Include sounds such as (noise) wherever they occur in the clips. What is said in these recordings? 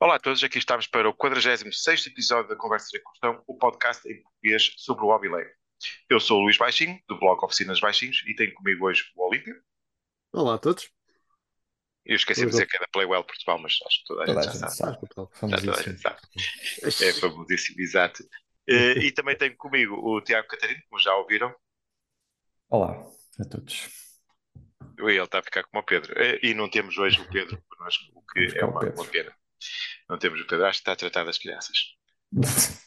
Olá a todos, aqui estamos para o 46º episódio da Conversa de Construção, o podcast em português sobre o hobby. Eu sou o Luís Baixinho, do blog Oficinas Baixinhos, e tenho comigo hoje o Olímpio. Olá a todos. Eu esqueci de dizer que é da Playwell Portugal, mas acho que toda a Toda gente a já gente sabe. sabe. Já toda a gente sabe. É famosíssimo, exato. Eh, E também tenho comigo o Tiago Catarino, como já ouviram. Olá a todos. E ele está a ficar como o Pedro. Eh, E não temos hoje o Pedro connosco, o que é uma, uma pena. Não temos o Pedro, acho que está a tratar das crianças. (laughs)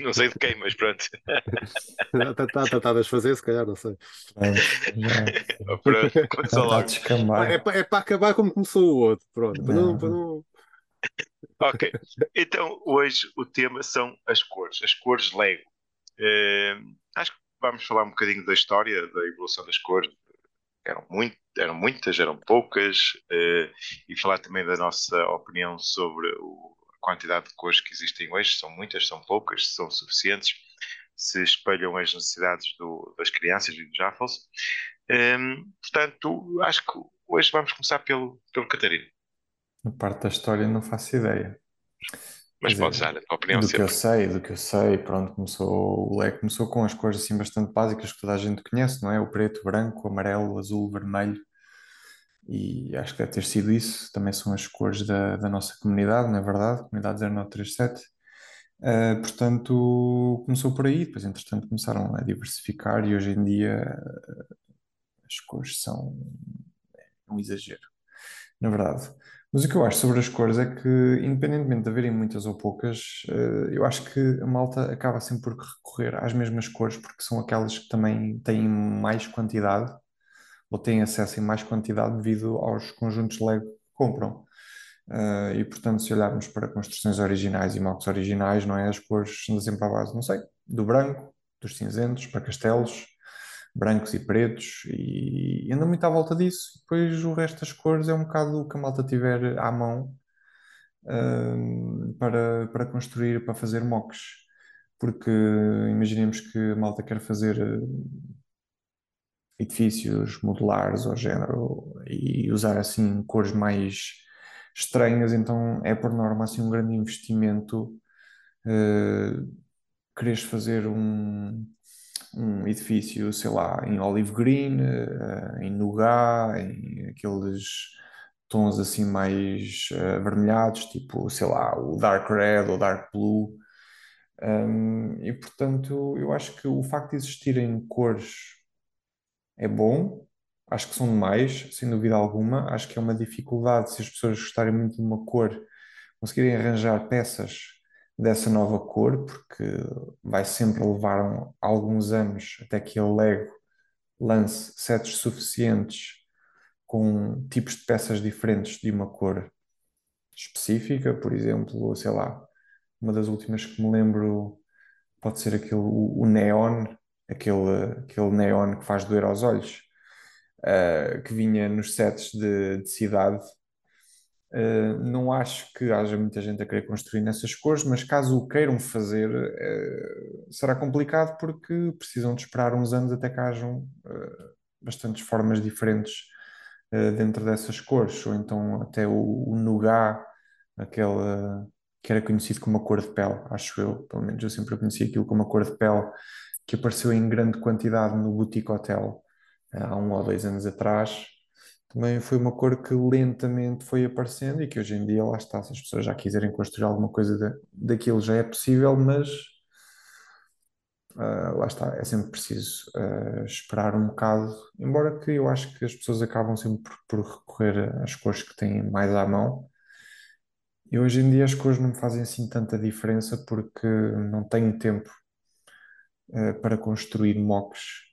Não sei de quem, mas pronto. Está tá, tá, tá a desfazer, se calhar, não sei. Pronto, já Pronto, a logo. É, para é para acabar como começou o outro. Pronto. Para não, para não... Ok, então hoje o tema são as cores, as cores Lego. Eh, acho que vamos falar um bocadinho da história, da evolução das cores. Eram, muito, eram muitas, eram poucas, eh, e falar também da nossa opinião sobre o- a quantidade de cores que existem hoje. São muitas, são poucas, são suficientes, se espelham as necessidades do- das crianças e dos Jaffles. Eh, portanto, acho que hoje vamos começar pelo, pelo Catarino. Na parte da história não faço ideia. Mas podes dizer, dar a tua opinião do que eu sempre. sei, do que eu sei, pronto, começou, o Lego começou com as cores assim bastante básicas que toda a gente conhece, não é? O preto, branco, amarelo, azul, vermelho. E acho que deve ter sido isso. Também são as cores da, da nossa comunidade, não é verdade? Comunidade 0937. Uh, portanto, começou por aí, depois, entretanto, começaram a diversificar e hoje em dia uh, as cores são um exagero, na verdade. Mas o que eu acho sobre as cores é que, independentemente de haverem muitas ou poucas, uh, eu acho que a malta acaba sempre por recorrer às mesmas cores porque são aquelas que também têm mais quantidade ou têm acesso em mais quantidade devido aos conjuntos Lego que compram. Uh, e portanto, se olharmos para construções originais e mocks originais, não é? As cores andam sempre à base, não sei, do branco, dos cinzentos para castelos, brancos e pretos, e anda muito à volta disso. Depois o resto das cores é um bocado o que a malta tiver à mão uh, para, para construir, para fazer mocks. Porque imaginemos que a malta quer fazer uh, edifícios modulares ou género e usar assim cores mais estranhas, então é por norma assim um grande investimento uh, fazer um, um edifício, sei lá, em olive green, uh, em nougat, em aqueles tons assim mais uh, avermelhados, tipo, sei lá, o dark red ou dark blue. Um, e portanto, eu acho que o facto de existirem cores é bom, acho que são demais, sem dúvida alguma. Acho que é uma dificuldade se as pessoas gostarem muito de uma cor, conseguirem arranjar peças dessa nova cor, porque vai sempre levar um- alguns anos até que a Lego lance sets suficientes com tipos de peças diferentes de uma cor específica, por exemplo, sei lá, uma das últimas que me lembro pode ser aquele, o, o neon, aquele, aquele neon que faz doer aos olhos uh, que vinha nos sets de, de cidade. Uh, não acho que haja muita gente a querer construir nessas cores, mas caso o queiram fazer, uh, será complicado porque precisam de esperar uns anos até que hajam bastantes formas diferentes dentro dessas cores, ou então até o, o nougat, aquele que era conhecido como a cor de pele, acho eu, pelo menos eu sempre conheci aquilo como a cor de pele, que apareceu em grande quantidade no Boutique Hotel há um ou dois anos atrás, também foi uma cor que lentamente foi aparecendo e que hoje em dia, lá está, se as pessoas já quiserem construir alguma coisa da, daquilo já é possível, mas uh, lá está, é sempre preciso uh, esperar um bocado, embora que eu acho que as pessoas acabam sempre por, por recorrer às cores que têm mais à mão. E hoje em dia as cores não me fazem assim tanta diferença porque não tenho tempo uh, para construir mocks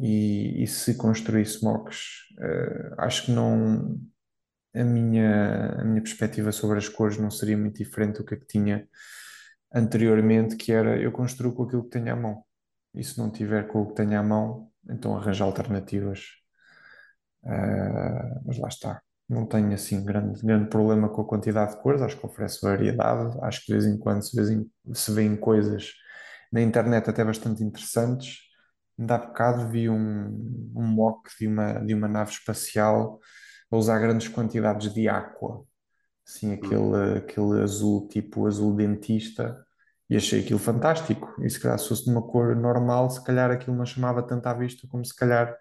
e, e se construísse mocks, uh, acho que não a minha, a minha perspectiva sobre as cores não seria muito diferente do que a que tinha anteriormente, que era eu construo com aquilo que tenho à mão. E se não tiver com o que tenho à mão, então arranjo alternativas. Uh, mas lá está. Não tenho assim grande, grande problema com a quantidade de cores, acho que oferece variedade, acho que de vez em quando se, vê, se vêem coisas na internet até bastante interessantes Ainda há bocado vi um, um mock de uma, de uma nave espacial a usar grandes quantidades de água. assim aquele, aquele azul tipo azul dentista e achei aquilo fantástico. E se calhar se fosse de uma cor normal, se calhar aquilo não chamava tanto à vista como se calhar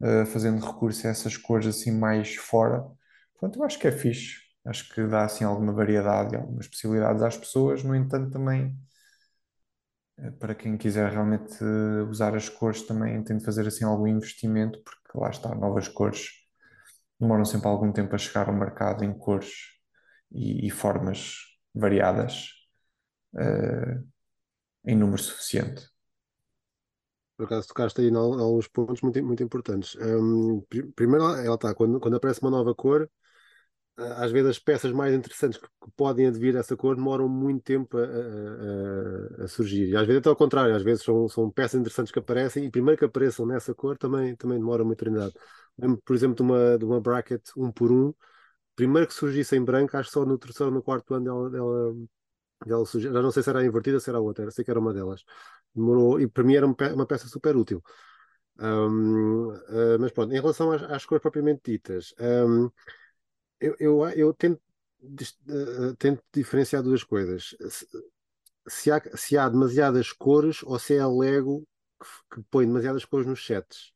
uh, fazendo recurso a essas cores assim mais fora. Portanto, eu acho que é fixe. Acho que dá assim alguma variedade e algumas possibilidades às pessoas. No entanto, também para quem quiser realmente uh, usar as cores também tem de fazer assim algum investimento, porque lá está, novas cores demoram sempre algum tempo a chegar ao mercado em cores e, e formas variadas em número suficiente. Por acaso tocaste aí em alguns pontos muito, muito importantes. Um, primeiro, ela está, quando, quando aparece uma nova cor, às vezes as peças mais interessantes que, que podem advir essa cor demoram muito tempo a, a, a, surgir. E às vezes até ao contrário, às vezes são, são peças interessantes que aparecem e primeiro que apareçam nessa cor também, também demora uma eternidade. Lembro, por exemplo, de uma, de uma bracket um por um, primeiro que surgisse em branco, acho que só no terceiro ou no quarto ano dela, dela, dela surgiu. Já não sei se era a invertida ou se era a outra, sei que era uma delas. Demorou, e para mim era uma peça super útil. Um, uh, mas pronto, em relação às, às cores propriamente ditas, um, eu, eu, eu tento, uh, tento diferenciar duas coisas. Se, se, há, se há demasiadas cores ou se é a Lego que, que põe demasiadas cores nos sets.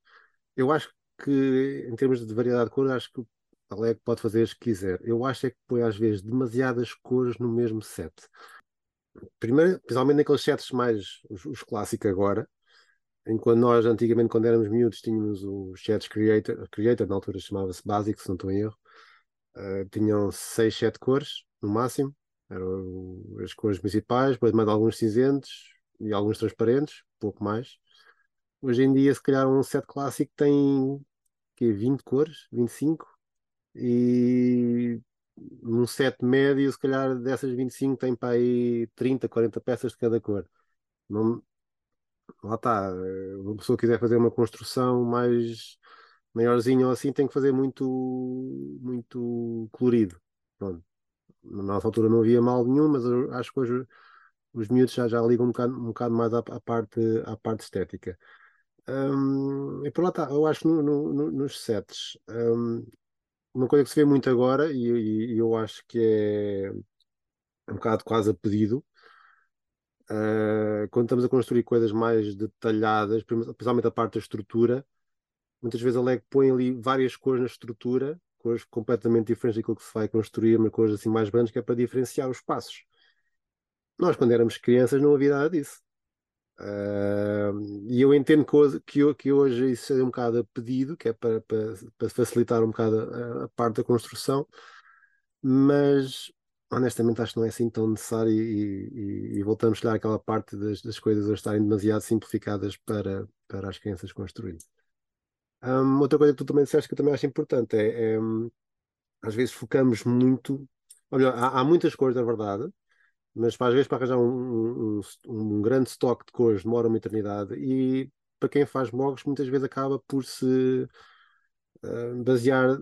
Eu acho que, em termos de variedade de cores, acho que a Lego pode fazer as que quiser. Eu acho é que põe às vezes demasiadas cores no mesmo set primeiro, principalmente naqueles sets mais os, os clássicos agora, enquanto nós antigamente, quando éramos miúdos, tínhamos os sets Creator, Creator na altura chamava-se Básico, se não estou em erro, uh, tinham 6, 7 cores no máximo, eram as cores principais, depois mais alguns cinzentos e alguns transparentes, pouco mais. Hoje em dia, se calhar, um set clássico tem que 20 cores, 25, e num set médio, se calhar dessas 25 tem para aí 30, 40 peças de cada cor. Não, lá está. Uma pessoa quiser fazer uma construção mais maiorzinha ou assim, tem que fazer muito, muito colorido. Pronto. Na nossa altura não havia mal nenhum, mas acho que hoje os miúdos já, já ligam um bocado, um bocado mais à, à, parte, à parte estética. Um, e por lá está, eu acho que no, no, nos sets um, uma coisa que se vê muito agora, e, e, e eu acho que é um bocado quase a pedido, uh, quando estamos a construir coisas mais detalhadas, principalmente a parte da estrutura, muitas vezes a LEG põe ali várias cores na estrutura, cores completamente diferentes daquilo que se vai construir, mas cores assim mais brandas, que é para diferenciar os passos. Nós, quando éramos crianças, não havia nada disso. Uh, e eu entendo que, que, hoje isso seja um bocado a pedido, que é para, para, para facilitar um bocado a, a, parte da construção, mas honestamente acho que não é assim tão necessário e, e, e voltamos lá àquela parte das, das coisas a estarem demasiado simplificadas para, para as crianças construírem. Um, outra coisa que tu também disseste que eu também acho importante é, é às vezes focamos muito, olha, há, há muitas cores, na verdade, mas às vezes para arranjar um, um, um, grande estoque de cores demora uma eternidade e para quem faz blogs muitas vezes acaba por se uh, basear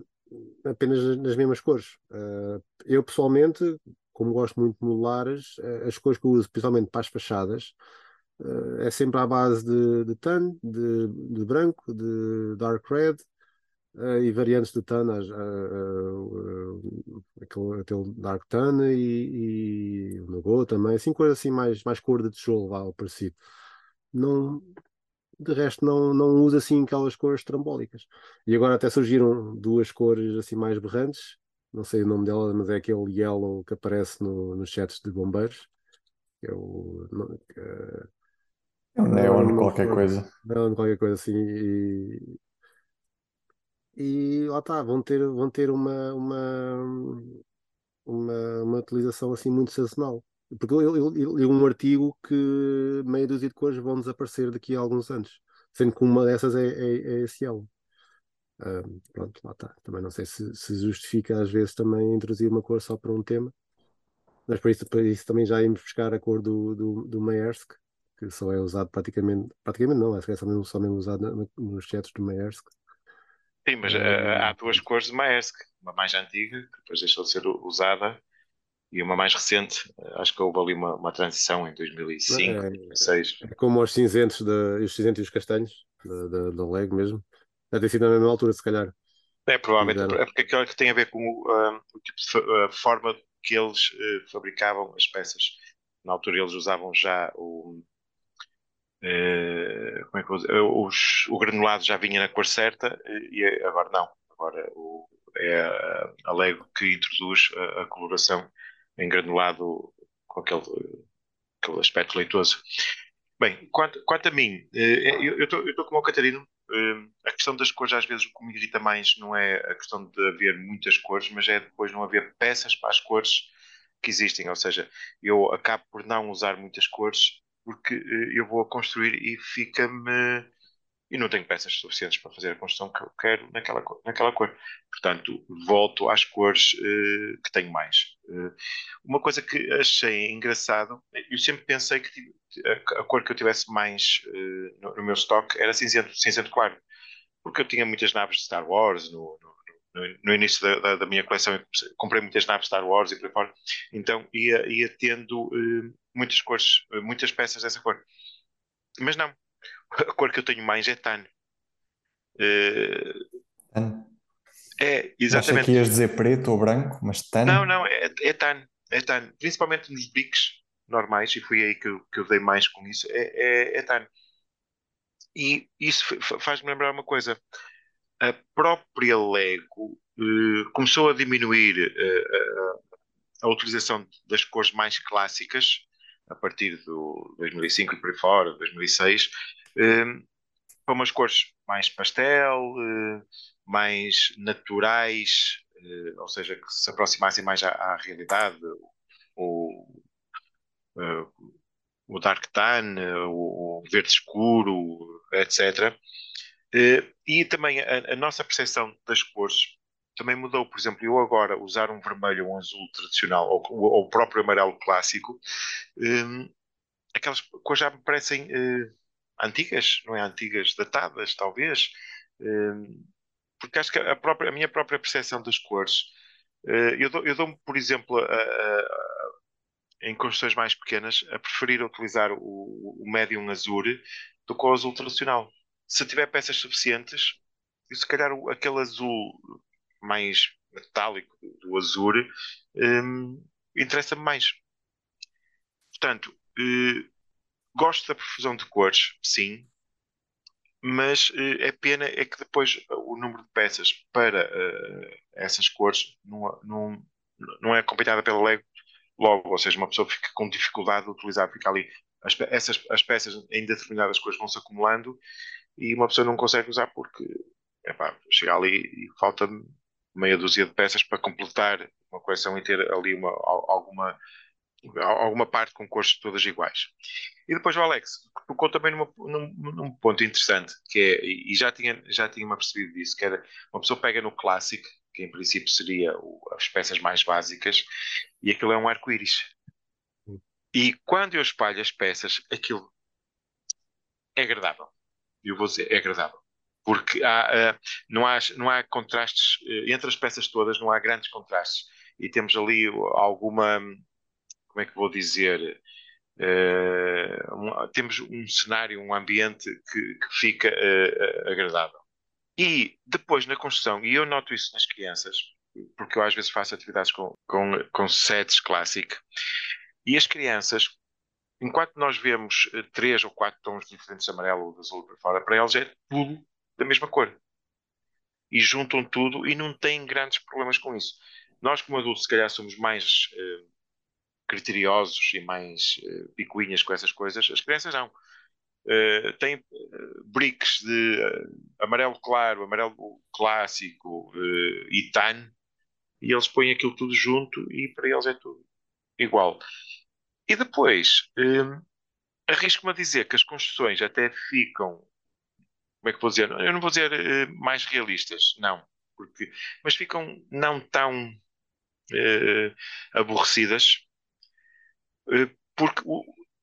apenas nas mesmas cores. Uh, eu pessoalmente, como gosto muito de modulares, uh, as cores que eu uso, principalmente para as fachadas, é sempre à base de, de tan, de, de branco, de dark red, Uh, e variantes de tan, uh, aquele, aquele Dark Tan e, e o Nagô também, assim, coisa assim mais, mais cor de tijolo, vá, parecido. Não, de resto, não, não usa assim aquelas cores trambólicas. E agora até surgiram duas cores assim mais berrantes, não sei o nome dela, mas é aquele yellow que aparece no, nos chats de bombeiros. é o. é um neon, qualquer coisa. Neon, qualquer coisa assim. E, e lá está, vão ter, vão ter uma, uma, uma, uma utilização assim muito sazonal. Porque eu, eu, eu li um artigo que meia dúzia de cores vão desaparecer daqui a alguns anos, sendo que uma dessas é, é, é esse yellow. Um, pronto, lá está. Também não sei se, se justifica às vezes também introduzir uma cor só para um tema, mas para isso, para isso também já íamos buscar a cor do, do, do Maersk, que só é usado praticamente, praticamente não, acho que é só mesmo, só mesmo usado nos sets do Maersk. Sim, mas uh, há duas cores de Maersk, uma mais antiga, que depois deixou de ser usada, e uma mais recente. Acho que houve ali uma, uma transição em 2005, é, 2006. É como os cinzentos, de, os cinzentos e os castanhos, da, da, da LEG mesmo. Deve ter sido na mesma altura, se calhar. É, provavelmente é porque aquilo que tem a ver com uh, o tipo de a forma que eles uh, fabricavam as peças. Na altura eles usavam já o. Uh, como é que dizer? Os, o granulado já vinha na cor certa e agora não. Agora o, é a, Lego que introduz a, a coloração em granulado com aquele, aquele aspecto leitoso. Bem, quanto, quanto a mim, eu estou como o Catarino, a questão das cores, às vezes, o que me irrita mais não é a questão de haver muitas cores, mas é depois não haver peças para as cores que existem. Ou seja, eu acabo por não usar muitas cores porque eh, eu vou a construir e fica-me. E não tenho peças suficientes para fazer a construção que eu quero naquela, naquela cor. Portanto, volto às cores uh, que tenho mais. Uh, uma coisa que achei engraçado, eu sempre pensei que a, cor que eu tivesse mais uh, no, no, meu estoque era cinzento, cinzento claro. Porque eu tinha muitas naves de Star Wars no, no, no início da, da, da, minha coleção. Comprei muitas naves Star Wars e por aí fora. Então ia, ia tendo muitas cores, uh, muitas peças dessa cor. Mas não. A cor que eu tenho mais é tan. tan? É, exatamente. Acho que ias dizer preto ou branco, mas tan. Não, não, é, é tan. É tan. Principalmente nos bics normais, e foi aí que eu, que eu dei mais com isso, é, é, é E isso faz-me lembrar uma coisa. A própria Lego uh, começou a diminuir uh, a utilização das cores mais clássicas a partir do 2005 e por aí fora, 2006, uh, para umas cores mais pastel, uh, mais naturais, ou seja, que se aproximassem mais à, à realidade. O, o dark tan, o verde escuro, etc. Eh, e também a, a, nossa percepção das cores também mudou. Por exemplo, eu agora usar um vermelho ou um azul tradicional, ou, ou o próprio amarelo clássico, um, aquelas cores já me parecem uh, antigas, não é? Antigas, datadas, talvez. Um, porque acho que a, própria, a minha própria percepção das cores, uh, eu dou-me, dou por exemplo, a, a em construções mais pequenas, a preferir utilizar o, o médium azul do que o azul tradicional. Se tiver peças suficientes, se calhar aquele azul mais metálico do azul um, interessa-me mais. Portanto, uh, gosto da profusão de cores, sim, mas uh, é pena é que depois o número de peças para uh, essas cores não, não, não é acompanhada pela Lego logo, ou seja, uma pessoa fica com dificuldade de utilizar, fica ali, as, essas, as peças em determinadas coisas vão se acumulando e uma pessoa não consegue usar porque epá, chega ali e falta meia dúzia de peças para completar uma coleção e ter ali uma, alguma, alguma parte com cores todas iguais. E depois o Alex tocou também numa, num, num, ponto interessante, que é, e já tinha, já tinha me percebido disso, que era uma pessoa pega no clássico que em princípio seria o, as peças mais básicas, e aquilo é um arco-íris. E quando eu espalho as peças, aquilo é agradável. Eu vou dizer, é agradável. Porque há, uh, não, há, não há contrastes, uh, entre as peças todas não há grandes contrastes. E temos ali alguma, como é que vou dizer, uh, um, temos um cenário, um ambiente que, que fica agradável. E depois na construção, e eu noto isso nas crianças, porque eu às vezes faço atividades com, com, com sets clássico, e as crianças, enquanto nós vemos eh, três ou quatro tons diferentes de amarelo ou de azul para fora, para eles é tudo da mesma cor. E juntam tudo e não têm grandes problemas com isso. Nós, como adultos, se calhar somos mais eh, criteriosos e mais eh, picuinhas com essas coisas, as crianças não. Uh, tem uh, bricks de uh, amarelo claro, amarelo clássico e tan, e eles põem aquilo tudo junto e para eles é tudo igual. E depois, arrisco-me a dizer que as construções até ficam, como é que vou dizer? Eu não vou dizer mais realistas, não, porque, mas ficam não tão aborrecidas, porque,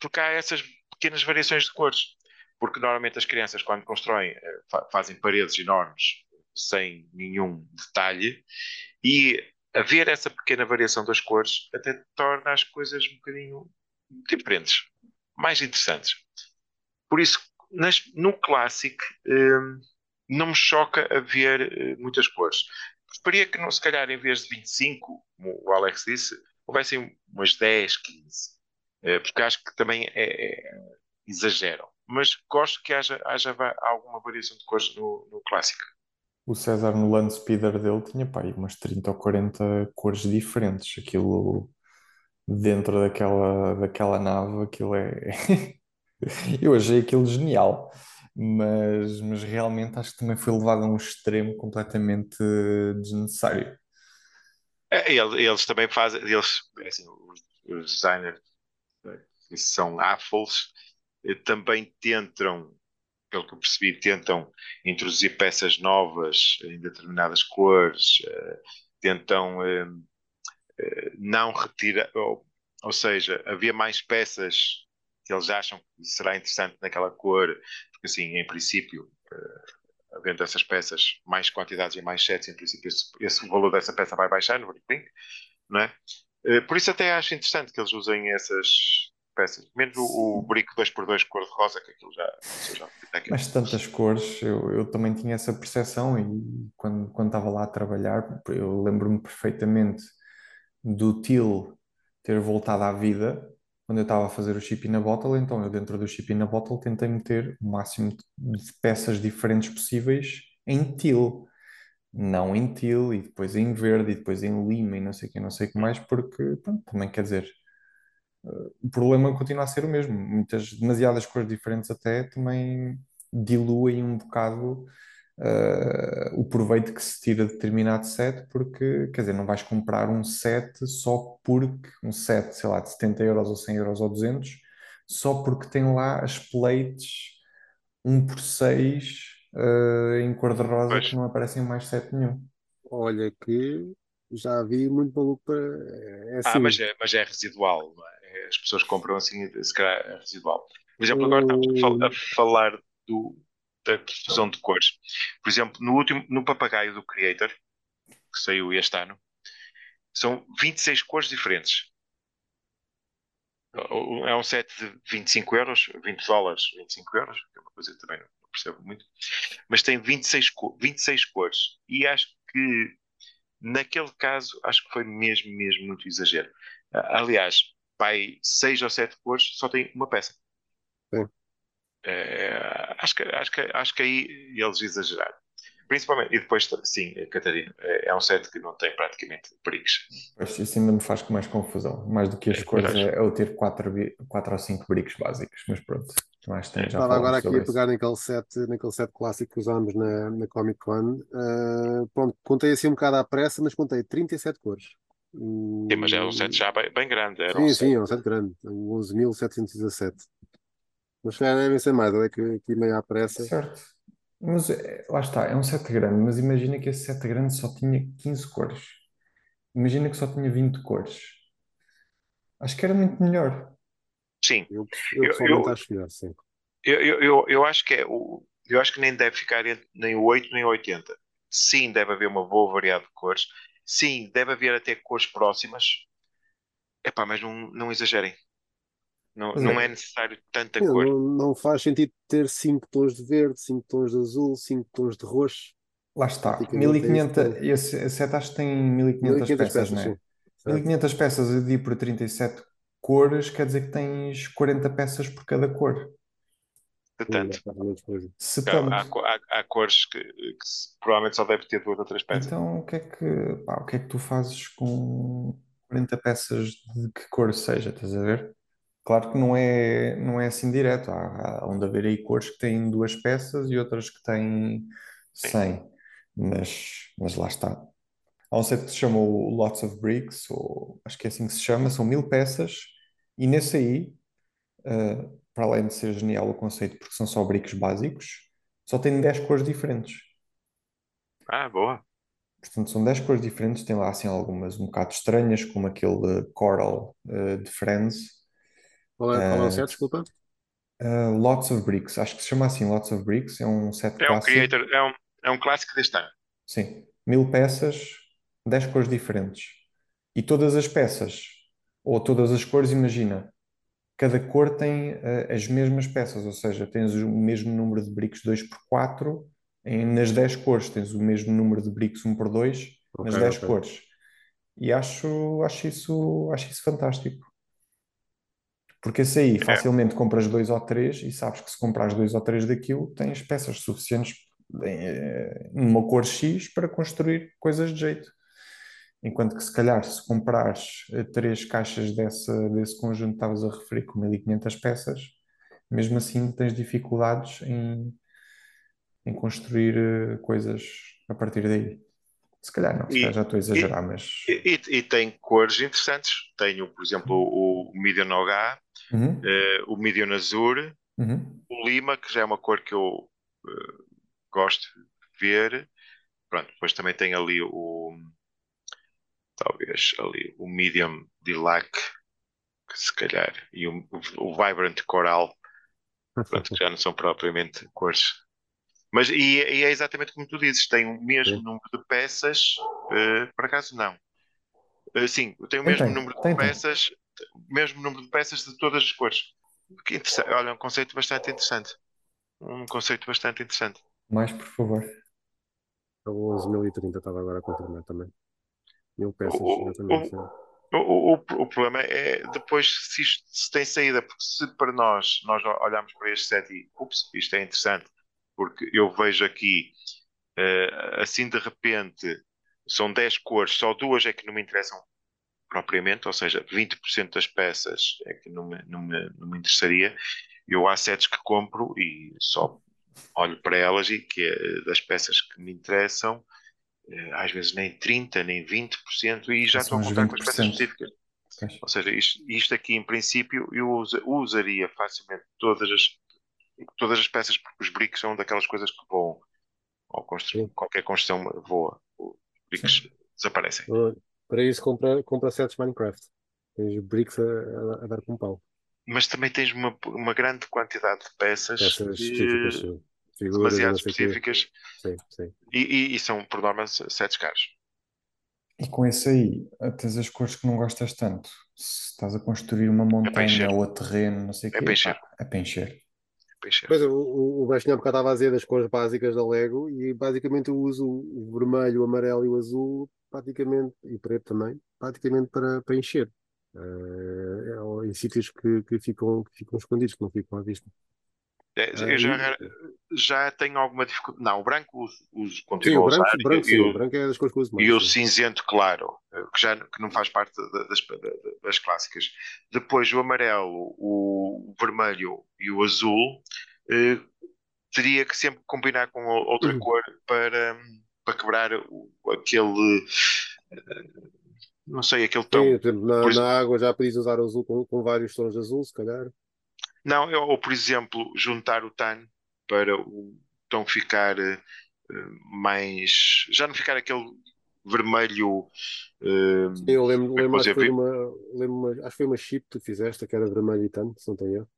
porque há essas pequenas variações de cores. Porque normalmente as crianças, quando constroem, eh, fazem paredes enormes sem nenhum detalhe e haver essa pequena variação das cores até torna as coisas um bocadinho diferentes, mais interessantes. Por isso, nas, no clássico, hum, não me choca haver muitas cores. Preferia que, se calhar, em vez de 25, como o Alex disse, houvessem umas 10, 15. Porque acho que também é, é, exageram. Mas gosto que haja, haja alguma variação de cores no, no clássico. O César no Land Speeder dele tinha pá, umas 30 ou 40 cores diferentes. Aquilo dentro daquela, daquela nave, aquilo é. (laughs) (laughs) Eu achei aquilo genial, mas, mas realmente acho que também foi levado a um extremo completamente desnecessário. É, eles também fazem, eles, é assim, os, designers que são AFOLs também tentam pelo que eu percebi, tentam introduzir peças novas em determinadas cores, uh, tentam não retirar, ou, ou, seja, havia mais peças que eles acham que será interessante naquela cor, porque assim, em princípio, havendo essas peças, mais quantidades e mais sets, em princípio, esse, esse valor dessa peça vai baixar no Bricklink, não é? Por isso até acho interessante que eles usem essas, peças. Menos o, o brico 2x2 cor-de-rosa, que aquilo já. já Mas tantas cores, eu, eu também tinha essa percepção e quando, quando estava lá a trabalhar, eu lembro-me perfeitamente do Til ter voltado à vida quando eu estava a fazer o chip na bottle, então eu dentro do chip na bottle tentei meter o máximo de peças diferentes possíveis em til, não em til e depois em verde e depois em lima e não sei o que, não sei o que mais, porque pronto, também quer dizer, o problema continua a ser o mesmo. Muitas, demasiadas cores diferentes até também diluem um bocado uh, o proveito que se tira de determinado set, porque, quer dizer, não vais comprar um set só porque, um set, sei lá, de 70 euros ou 100 euros ou 200, só porque tem lá as plates 1 por 6 uh, em cor-de-rosa que não aparecem em mais set nenhum. Olha que já vi muito maluco para. É assim. Ah, mas é, mas é residual, não é? as pessoas compram assim, se calhar é residual. Por exemplo, agora estamos a falar do, da difusão de cores. Por exemplo, no último, no papagaio do Creator, que saiu este ano, são 26 cores diferentes. É um set de 25 euros, 20 dólares, 25 euros, que é uma coisa que também não percebo muito, mas tem 26, 26 cores. E acho que naquele caso, acho que foi mesmo, mesmo muito exagero. Aliás, pai seis ou sete cores, só tem uma peça. Sim. É, acho, que, acho, que, acho que aí eles exageraram. Principalmente, e depois, sim, Catarina, é, é um set que não tem praticamente bricks. Pois, isso ainda me faz mais confusão. Mais do que as é, cores, é, é eu ter quatro, quatro ou cinco bricks básicos, mas pronto. Mas tem, já Estava agora aqui a pegar naquele set, naquele set clássico que usámos na, na Comic Con. Uh, pronto, contei assim um bocado à pressa, mas contei 37 cores. Sim, mas é um set já bem, bem grande. Era sim, um sim, é um set grande. 11.717. Mas devem ser mais, é que aqui meio à pressa. Certo. Mas é, lá está, é um set grande, mas imagina que esse set grande só tinha 15 cores. Imagina que só tinha 20 cores. Acho que era muito melhor. Sim. Eu, eu, eu acho melhor, sim. Eu, eu, eu, eu acho que é o, eu acho que nem deve ficar nem o 8 nem o 80. Sim, deve haver uma boa variedade de cores, Sim, deve haver até cores próximas. Epá, mas não, não exagerem. Não, não é. é necessário tanta não, cor. Não, não faz sentido ter 5 tons de verde, 5 tons de azul, 5 tons de roxo. Lá está. 1500, é esse, esse set acho que tem 1500, 1500 peças, peças, não é? 1500 peças a dividir por 37 cores, quer dizer que tens 40 peças por cada cor de tanto. Se tanto. Há, há, há, cores que, que, provavelmente só deve ter duas ou três peças. Então, o que é que, pá, o que, é que tu fazes com 40 peças de que cor seja? Estás a ver? Claro que não é, não é assim direto. Há, há onde haver aí cores que têm duas peças e outras que têm 100. Mas, mas lá está. Há um set que se chama Lots of Bricks, ou acho que é assim que se chama, são mil peças, e nesse aí, uh, para além de ser genial o conceito, porque são só bricks básicos, só tem 10 cores diferentes. Ah, boa. Portanto, são 10 cores diferentes, tem lá assim algumas um bocado estranhas, como aquele Coral uh, de Friends. Qual é, qual é o set, desculpa? Uh, Lots of Bricks, acho que se chama assim Lots of Bricks, é um set é clássico. Um creator, é, um, é um clássico deste ano. Sim, mil peças, 10 cores diferentes. E todas as peças, ou todas as cores, imagina, cada cor tem uh, as mesmas peças, ou seja, tens o mesmo número de bricks 2x4 em, nas 10 cores, tens o mesmo número de bricks 1 por 2 nas Ok, 10 ok. cores. E acho, acho isso, acho isso fantástico. Porque esse aí facilmente compras dois ou três e sabes que se comprares dois ou três daquilo, tens peças suficientes em, eh, numa cor X para construir coisas de jeito. Enquanto que se calhar se comprares eh, três caixas dessa, desse conjunto que estavas a referir com 1500 peças, mesmo assim tens dificuldades em, em construir eh, coisas a partir daí. Se calhar não, se E- calhar já estou a exagerar, mas... E, e- e tem cores interessantes. Tenho, por exemplo, o, o Medium H, Uhum, eh, o Medium Azul, uhum. o Lima, que já é uma cor que eu eh, gosto de ver. Pronto, depois também tem ali o talvez ali o Medium Lilac, que se calhar, e o, o Vibrant Coral, pronto, que já não são propriamente cores. Mas e, e é exatamente como tu dizes, tem o mesmo Sim. número de peças, eh, por acaso não. Eh, sim, tem o mesmo tem, número de tem, peças, o mesmo número de peças de todas as cores. Que interessante. Olha, um conceito bastante interessante. Um conceito bastante interessante. Mais, por favor. É o 11.030, estava agora a confirmar também. Mil peças, O- o- exatamente. O, o, o- o problema é depois se isto se tem saída, porque se para nós nós olhamos para este set e ups, isto é interessante, porque eu vejo aqui eh, assim de repente são 10 cores, só duas é que não me interessam propriamente, ou seja, 20% das peças é que não me, não me, não me interessaria. Eu há sets que compro e só olho para elas e que é das peças que me interessam, eh, às vezes nem 30%, nem 20%, e já São estou a contar com as 20%. peças específicas. Ou seja, isto, isto aqui em princípio eu usa- usaria facilmente todas as, todas as peças, porque os bricks são daquelas coisas que voam. Ou constru- Sim. qualquer construção voa. Os bricks desaparecem. Para isso, compra, compra sets Minecraft. Tens bricks a, a- dar com pau. Mas também tens uma, uma grande quantidade de peças, Peças que- específicas, sim. Figuras, e demasiado específicas Sim, sim. e, e- e são por norma sets caros. E com esse aí, ah, tens as cores que não gostas tanto. Se estás a construir uma montanha encher. ou a terreno, não sei o É quê, é para encher. Pois, o, o, o Baixinho há bocado estava a dizer das cores básicas da Lego e basicamente eu uso o vermelho, o amarelo e o azul praticamente, e o preto também, praticamente para, para encher. Ou em sítios que, que, ficam, que ficam escondidos, que não ficam à vista. É, Ah, eu já, já tenho alguma dificuldade. Não, o branco uso, uso Sim, continuo o a usar branco sim, o o, branco é das cores que uso mais. e o sim. cinzento claro, que já que não faz parte da- das, da- das clássicas. Depois o amarelo, o vermelho e o azul eh, teria que sempre combinar com o- outra Uhum. cor para, para quebrar o- aquele eh, não sei, aquele tom. Sim, por exemplo, na, Por na água já podias usar azul com, com vários tons de azul, se calhar. Não, eu- ou por exemplo, juntar o tan para o tom ficar eh, mais. Já não ficar aquele vermelho. Sim, eu lembro, lembro, Depois acho, foi uma, lembro uma, acho que foi uma chip que tu fizeste, que era vermelho e tanto, se não tenho erro.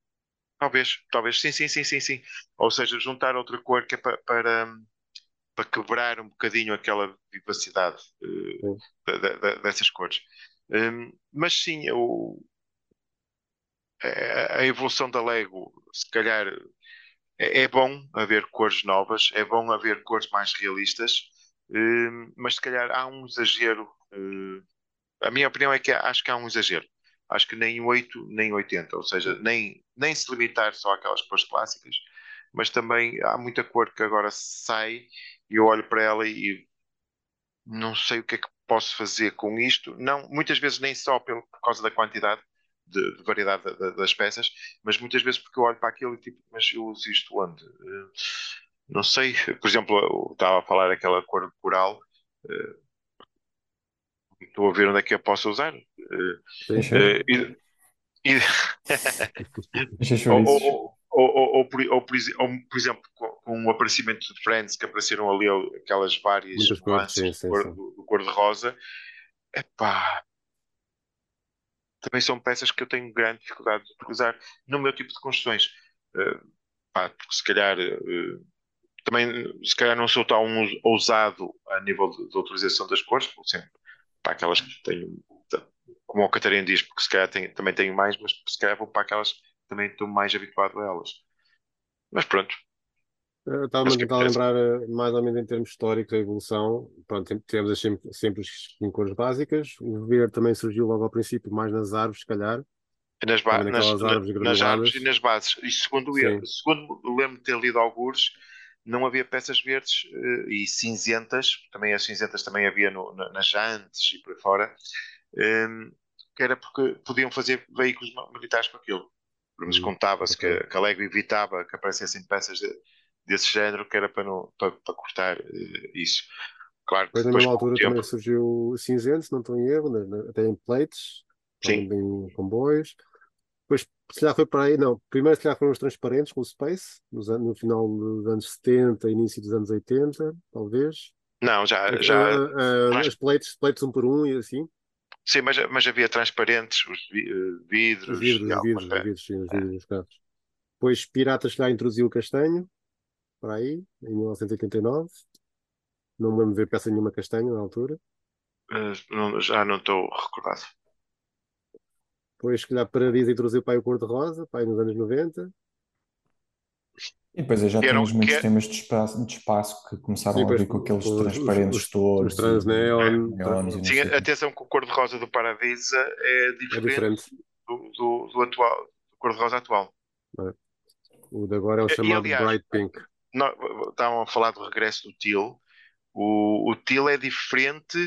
Talvez, talvez, sim, sim, sim, sim, sim. Ou seja, juntar outra cor que é pa- para, para quebrar um bocadinho aquela vivacidade Sim. da- da- dessas cores. Hum, mas sim, eu, a, a evolução da Lego, se calhar, é, é bom haver cores novas, é bom haver cores mais realistas, hum, mas se calhar há um exagero. eh, a minha opinião é que acho que há um exagero. Acho que nem 8 nem 80, ou seja, nem, nem se limitar só àquelas cores clássicas, mas também há muita cor que agora sai e eu olho para ela e não sei o que é que posso fazer com isto. Não, muitas vezes nem só pelo, por causa da quantidade de, de variedade da- da- das peças, mas muitas vezes porque eu olho para aquilo e tipo, mas eu uso isto onde? Eh, não sei, por exemplo, eu estava a falar aquela cor de coral, eh, estou a ver onde é que eu posso usar. Sim. E- e- (laughs) Encher ou, chouriços. ou, ou, ou, ou por, ou exemplo, com, o aparecimento de Friends, que apareceram ali aquelas várias Muitas cores, sim, sim, sim. do- do cor-de-rosa, epá, também são peças que eu tenho grande dificuldade de usar no meu tipo de construções. Eh, pá, porque se calhar eh, também se calhar não sou tão us- ousado a nível de, de utilização das cores, por exemplo, para aquelas que tenho, como o Catarina diz, porque se calhar tenho- também tenho mais, mas se calhar vou para aquelas que também estou mais habituado a elas. Mas pronto, Estava-me a tentar interessa. lembrar, eh, mais ou menos em termos históricos, a evolução. Pronto, tivemos as sempre, sempre as em cores básicas. O verde também surgiu logo ao princípio, mais nas árvores, se calhar. Nas, ba- nas, na- árvores nas árvores e nas bases. E segundo, eu- segundo lembro de ter lido alguns, não havia peças verdes eh, e cinzentas, também as cinzentas também havia no- na- nas jantes e por aí fora, ehm, que era porque podiam fazer veículos militares com aquilo. Pelo menos Hum, contava-se que, que a Lego evitava que aparecessem peças de- desse género, que era para, não, para, para cortar eh, isso. Claro que Depois, na mesma altura, tempo, também surgiu o cinzento, se não estou em erro, na- até em plates, sim, também em comboios. Depois, se calhar foi para aí, não. Primeiro, se calhar foram os transparentes com o Space, nos no final dos anos 70, início dos anos 80, talvez. não, já, Ah, já ah, trans- as plates, plates um por um e assim. sim, mas, mas havia transparentes, os vi- eh, Os vidros vidros, os vidros, os vidros, sim, os É. vidros dos carros. Depois, Piratas já introduziu o castanho, para aí, em 1989. Não me lembro de ver peça nenhuma castanho na altura. Eh, não- já não estou recordado. Depois, se calhar, Paradiso introduziu para aí o cor-de-rosa, para aí nos anos 90. E depois já Que tínhamos muitos que é- temas de espaço, de espaço que começaram Sim, a pois, vir com aqueles os- transparentes os- os- todos. os trans neon, neons e não Sim, atenção que o cor-de-rosa do Paradisa é É diferente, diferente. do, do, do atual, do cor-de-rosa atual. O de agora é o E- e, chamado aliás, Bright Pink. Não, estavam a falar do regresso do Teal. O, o Teal é diferente,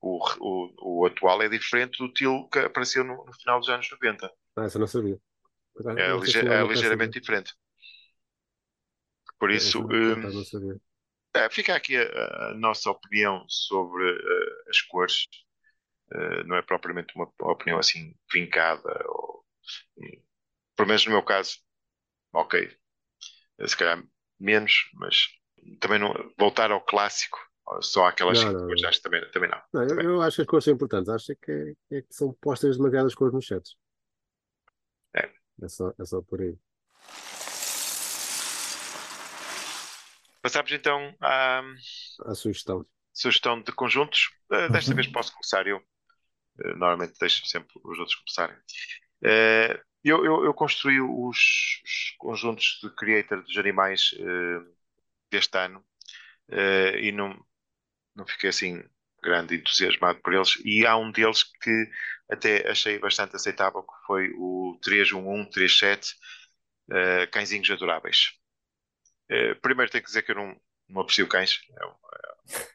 o, o, o atual é diferente do Teal que apareceu no, no final dos anos 90. Ah, essa eu não sabia. É, Não é peça ligeiramente diferente. Por essa isso, hum. É, fica aqui a, a nossa opinião sobre eh, as cores. Eh, não é propriamente uma opinião assim vincada. Ou, hum, pelo menos no meu caso, ok. Se calhar menos, mas também não voltar ao clássico, só aquelas Não, acho que também, também não. Não, eu, Também. eu acho que as cores são importantes. Acho que, é, que são postas demasiadas cores nos chats. É. É só, é só por aí. Passamos então à A sugestão. sugestão de conjuntos. Eh, desta Uhum. vez posso começar eu. Eh, normalmente deixo sempre os outros começarem. Eh, eu, eu, eu construí os, os conjuntos de creator dos animais eh, deste ano eh, e não, não fiquei assim grande entusiasmado por eles. E há um deles que até achei bastante aceitável, que foi o 31137 eh, Cãezinhos Adoráveis. Eh, primeiro tenho que dizer que eu não, não aprecio cães. Eu,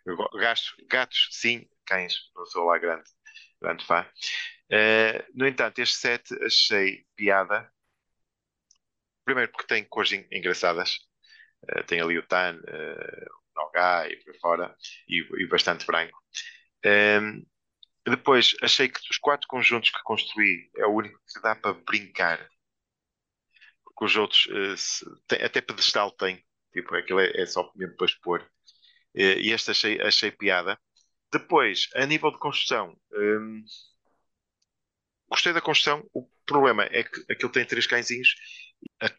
eu go- gasto, gatos, sim, cães, não sou lá grande, grande fã. Eh, no entanto, este set achei piada. Primeiro porque tem en- engraçadas. Eh, tem ali o tan, eh, o nogá e por fora, e, e bastante branco. Ehm, depois, achei que dos quatro conjuntos que construí, é o único que dá para brincar. Porque os outros, eh, se- tem- até pedestal tem. Tipo, aquilo é, é só mesmo para expor. Eh, e este achei, achei piada. Depois, a nível de construção, hum, gostei da construção. O problema é que aquilo tem três cãezinhos.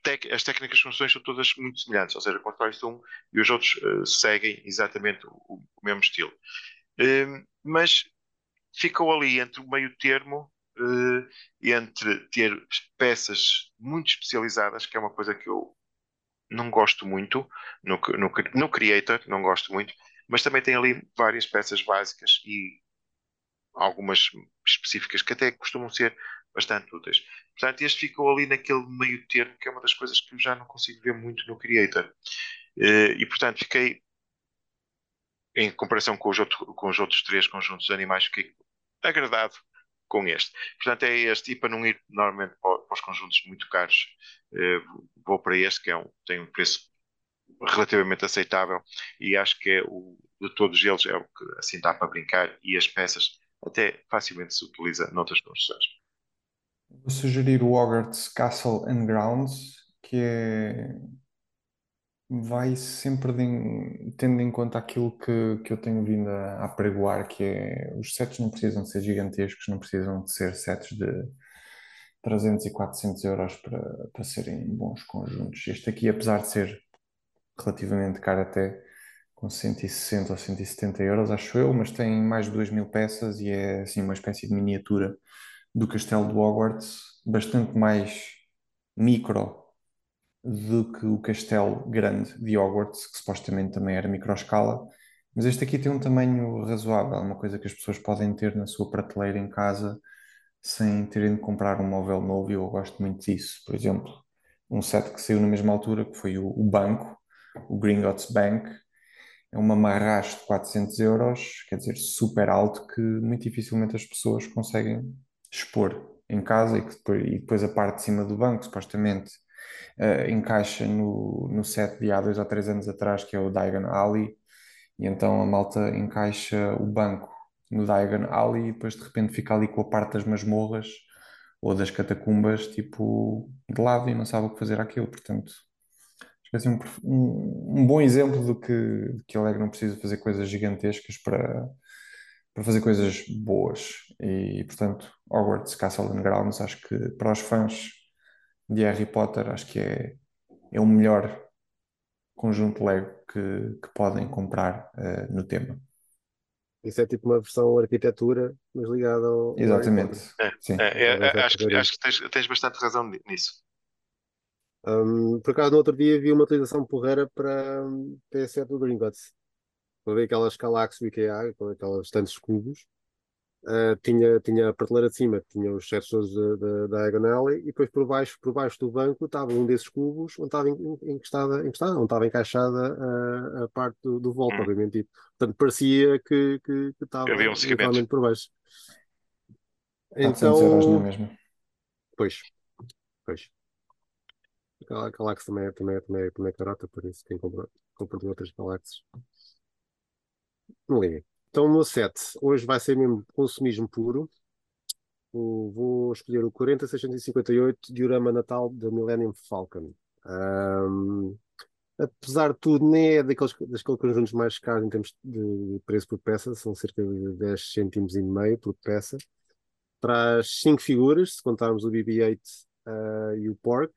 Tec- as técnicas de construção são todas muito semelhantes. Ou seja, constrói-se um e os outros eh, seguem exatamente o, o mesmo estilo. Hum, mas ficou ali entre o meio termo eh, entre ter peças muito especializadas, que é uma coisa que eu não gosto muito no, no, no Creator, não gosto muito, mas também tem ali várias peças básicas e algumas específicas que até costumam ser bastante úteis. Portanto, este ficou ali naquele meio termo, que é uma das coisas que eu já não consigo ver muito no Creator. Eh, E, portanto, fiquei, em comparação com os, outro, com os outros três conjuntos de animais, fiquei agradado com este. Portanto, é este, e para não ir normalmente para, os conjuntos muito caros, eh, vou para este, que é um, tem um preço relativamente aceitável e acho que é o, de todos eles é o que assim dá para brincar e as peças até facilmente se utiliza noutras construções. Vou sugerir o Hogwarts Castle and Grounds, que é vai sempre de en- tendo em conta aquilo que, que eu tenho vindo a, apregoar, que é os sets não precisam ser gigantescos, não precisam de ser sets de 300 e 400 euros para, para serem bons conjuntos. Este aqui, apesar de ser relativamente caro até, com 160 ou 170 euros, acho eu, mas tem mais de 2 mil peças e é assim uma espécie de miniatura do castelo de Hogwarts, bastante mais micro do que o castelo grande de Hogwarts, que supostamente também era microescala, mas este aqui tem um tamanho razoável, uma coisa que as pessoas podem ter na sua prateleira em casa sem terem de comprar um móvel novo, e eu gosto muito disso. Por exemplo, um set que saiu na mesma altura, que foi o, o banco, o Gringotts Bank, é uma marracho de 400 euros, quer dizer, super alto, que muito dificilmente as pessoas conseguem expor em casa e, que depois, e depois a parte de cima do banco, supostamente, uh, encaixa no, no set de há dois ou três anos atrás, que é o Diagon Alley, e então a malta encaixa o banco no Diagon Alley e depois de repente fica ali com a parte das masmorras ou das catacumbas, tipo, de lado e não sabe o que fazer aquilo, portanto assim, um, um, bom exemplo do que, de que Alegre não precisa fazer coisas gigantescas para, para fazer coisas boas. E, portanto, Hogwarts Castle and Grounds, acho que para os fãs de Harry Potter, acho que é, é o melhor conjunto Lego que, que podem comprar uh, no tema. Isso é tipo uma versão arquitetura, mas ligada ao. Exatamente. É, Sim. É, é, é acho, que, acho que tens, tens bastante razão nisso. Um, por acaso, no outro dia vi uma utilização porreira para PS7 do Gringotts. Para ver aquelas Calax do IKEA, com aquelas tantos cubos. Uh, tinha, tinha a prateleira de cima, tinha os setores da Diagonal e depois por baixo, por baixo do banco estava um desses cubos onde estava encostada, encostada onde estava encaixada a, a parte do, do volta, hum. obviamente. E, portanto, parecia que, que, que estava um por baixo. Então, euros não é mesmo? Pois, pois. A Galaxy também é, também é, também é, também é carota, por isso quem compra, compra de outras Galaxies. Não liguem. Então, no 7, hoje vai ser mesmo consumismo puro. O, vou escolher o 40658 Diorama Natal da Millennium Falcon. Um, apesar de tudo, nem é daqueles, daqueles conjuntos mais caros em termos de preço por peça, são cerca de 10 cêntimos e meio por peça. Traz 5 figuras, se contarmos o BB-8 uh, e o Pork.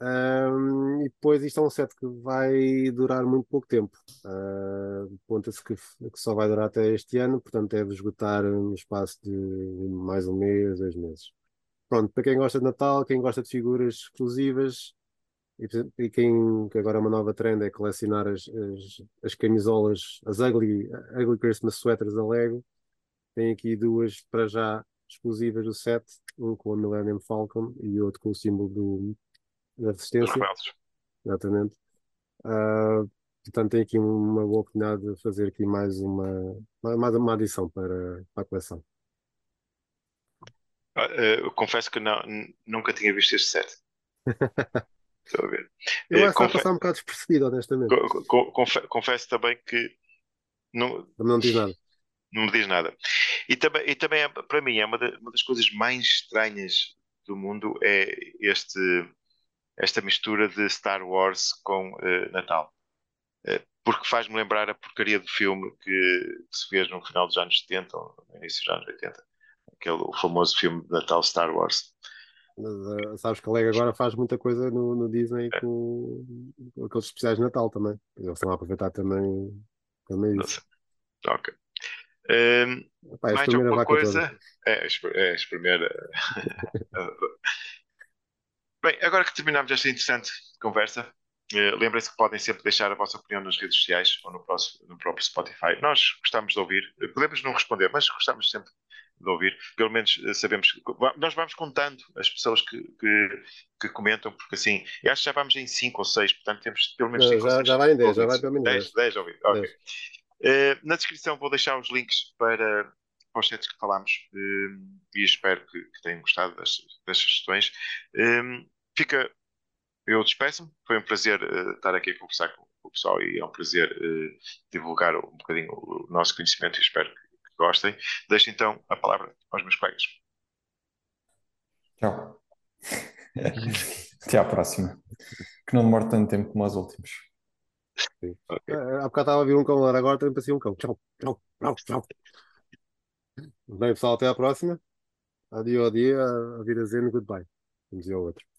Um, e depois isto é um set que vai durar muito pouco tempo. Uh, Conta-se que, que, só vai durar até este ano, portanto deve esgotar no espaço de mais um mês, dois meses. Pronto, para quem gosta de Natal, quem gosta de figuras exclusivas e, e quem que agora é uma nova trend é colecionar as, as, as camisolas, as ugly, ugly Christmas sweaters da Lego, tem aqui duas para já exclusivas do set, um com a Millennium Falcon e outro com o símbolo do da resistência. Exatamente. Uh, portanto, tem aqui uma boa oportunidade de fazer aqui mais uma, mais uma adição para, para a coleção. Uh, confesso que não, nunca tinha visto este set. (laughs) Estou a ver. Eu acho que Confe... passar um bocado despercebido, honestamente. Confe... Confesso também que não, também não diz nada. Não me diz nada. E também, e também é, para mim, é uma, uma das coisas mais estranhas do mundo é este esta mistura de Star Wars com uh, Natal. Uh, porque faz-me lembrar a porcaria do filme que, que, se fez no final dos anos 70 ou no início dos anos 80. Aquele o famoso filme de Natal Star Wars. Mas, uh, sabes que Lego agora faz muita coisa no, no Disney é. com, com, aqueles especiais de Natal também. Eles estão a aproveitar também, também isso. Ok. Um, Epá, mais alguma coisa? É, é, espremer. (laughs) Bem, agora que terminamos esta interessante conversa, uh, lembrem-se que podem sempre deixar a vossa opinião nas redes sociais ou no, próximo, no próprio Spotify. Nós gostamos de ouvir, eh, podemos não responder, mas gostamos sempre de ouvir. Pelo menos uh, sabemos que nós vamos contando as pessoas que, que, que, comentam, porque assim, eu acho que já vamos em 5 ou 6, portanto temos pelo menos 5 ou 6. Já vai em 10, já vai pelo menos 10. 10, 10 ouvir. Ok. Uh, na descrição vou deixar os links para para os sets que falámos um, e espero que, que, tenham gostado das, das sugestões. Um, fica, eu despeço-me, foi um prazer uh, estar aqui a conversar com, com, o pessoal e é um prazer uh, divulgar um bocadinho o, nosso conhecimento e espero que, que gostem. Deixo então a palavra aos meus colegas. Tchau. Até à próxima. Que não demore tanto tempo como os últimos. Okay. Uh, há bocado estava a vir um cão, agora também parecia um cão. Tchau, tchau, tchau, tchau. Bem, pessoal, até à próxima. Adio, adio, a vida zen, goodbye. Vamos dizer ao outro.